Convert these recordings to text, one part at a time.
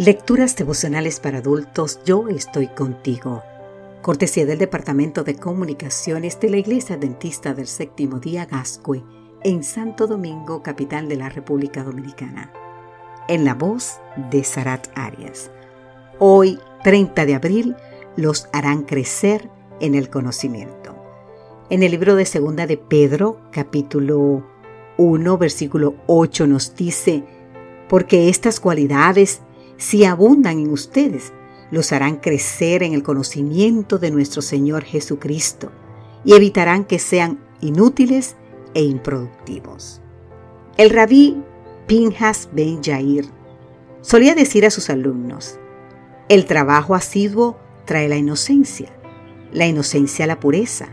Lecturas devocionales para adultos, yo estoy contigo. Cortesía del Departamento de Comunicaciones de la Iglesia Dentista del Séptimo Día Gascue, en Santo Domingo, capital de la República Dominicana. En la voz de Sarat Arias. Hoy, 30 de abril, los harán crecer en el conocimiento. En el libro de Segunda de Pedro, capítulo 1, versículo 8, nos dice, porque estas cualidades si abundan en ustedes, los harán crecer en el conocimiento de nuestro Señor Jesucristo y evitarán que sean inútiles e improductivos. El rabí Pinhas Ben Yair solía decir a sus alumnos, el trabajo asiduo trae la inocencia, la inocencia la pureza,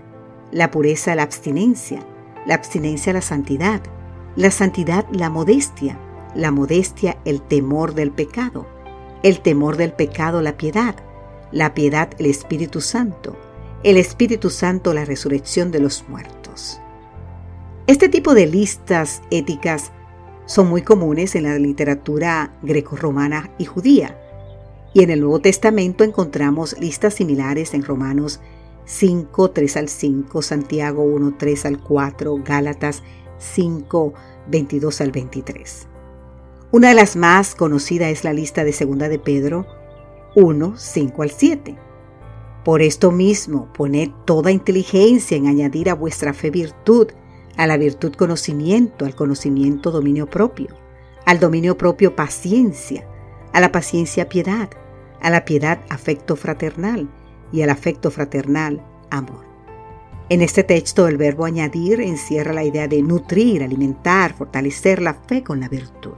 la pureza la abstinencia, la abstinencia la santidad, la santidad la modestia, la modestia el temor del pecado, el temor del pecado la piedad, la piedad el Espíritu Santo, el Espíritu Santo la resurrección de los muertos. Este tipo de listas éticas son muy comunes en la literatura greco-romana y judía, y en el Nuevo Testamento encontramos listas similares en Romanos 5, 3 al 5, Santiago 1, 3 al 4, Gálatas 5, 22 al 23. Una de las más conocidas es la lista de Segunda de Pedro 1, 5 al 7. Por esto mismo, poned toda inteligencia en añadir a vuestra fe virtud, a la virtud conocimiento, al conocimiento dominio propio, al dominio propio paciencia, a la paciencia piedad, a la piedad afecto fraternal y al afecto fraternal amor. En este texto el verbo añadir encierra la idea de nutrir, alimentar, fortalecer la fe con la virtud.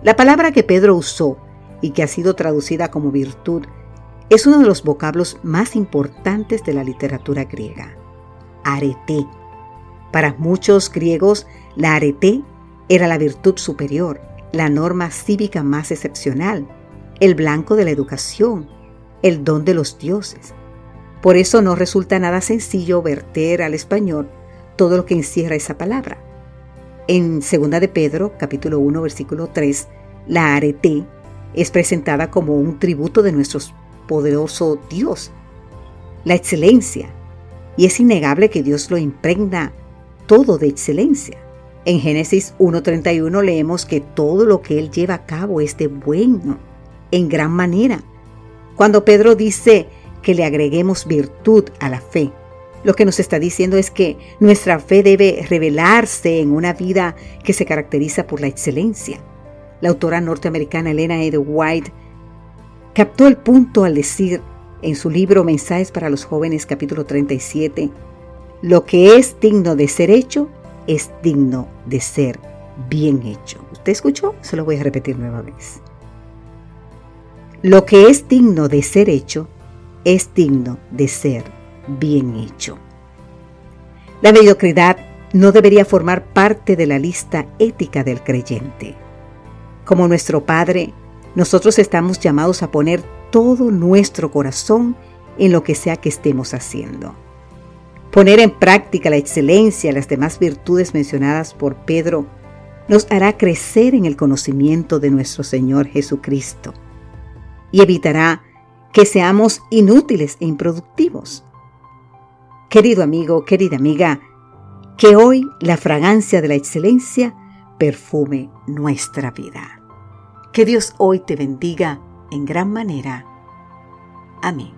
La palabra que Pedro usó y que ha sido traducida como virtud es uno de los vocablos más importantes de la literatura griega. Arete. Para muchos griegos, la arete era la virtud superior, la norma cívica más excepcional, el blanco de la educación, el don de los dioses. Por eso no resulta nada sencillo verter al español todo lo que encierra esa palabra. En 2 de Pedro, capítulo 1, versículo 3, la arete es presentada como un tributo de nuestro poderoso Dios, la excelencia, y es innegable que Dios lo impregna todo de excelencia. En Génesis 1.31 leemos que todo lo que Él lleva a cabo es de bueno, en gran manera. Cuando Pedro dice que le agreguemos virtud a la fe, lo que nos está diciendo es que nuestra fe debe revelarse en una vida que se caracteriza por la excelencia. La autora norteamericana Elena Ed White captó el punto al decir en su libro Mensajes para los jóvenes capítulo 37, lo que es digno de ser hecho es digno de ser bien hecho. ¿Usted escuchó? Se lo voy a repetir nueva vez. Lo que es digno de ser hecho es digno de ser bien hecho. La mediocridad no debería formar parte de la lista ética del creyente. Como nuestro Padre, nosotros estamos llamados a poner todo nuestro corazón en lo que sea que estemos haciendo. Poner en práctica la excelencia y las demás virtudes mencionadas por Pedro nos hará crecer en el conocimiento de nuestro Señor Jesucristo y evitará que seamos inútiles e improductivos. Querido amigo, querida amiga, que hoy la fragancia de la excelencia perfume nuestra vida. Que Dios hoy te bendiga en gran manera. Amén.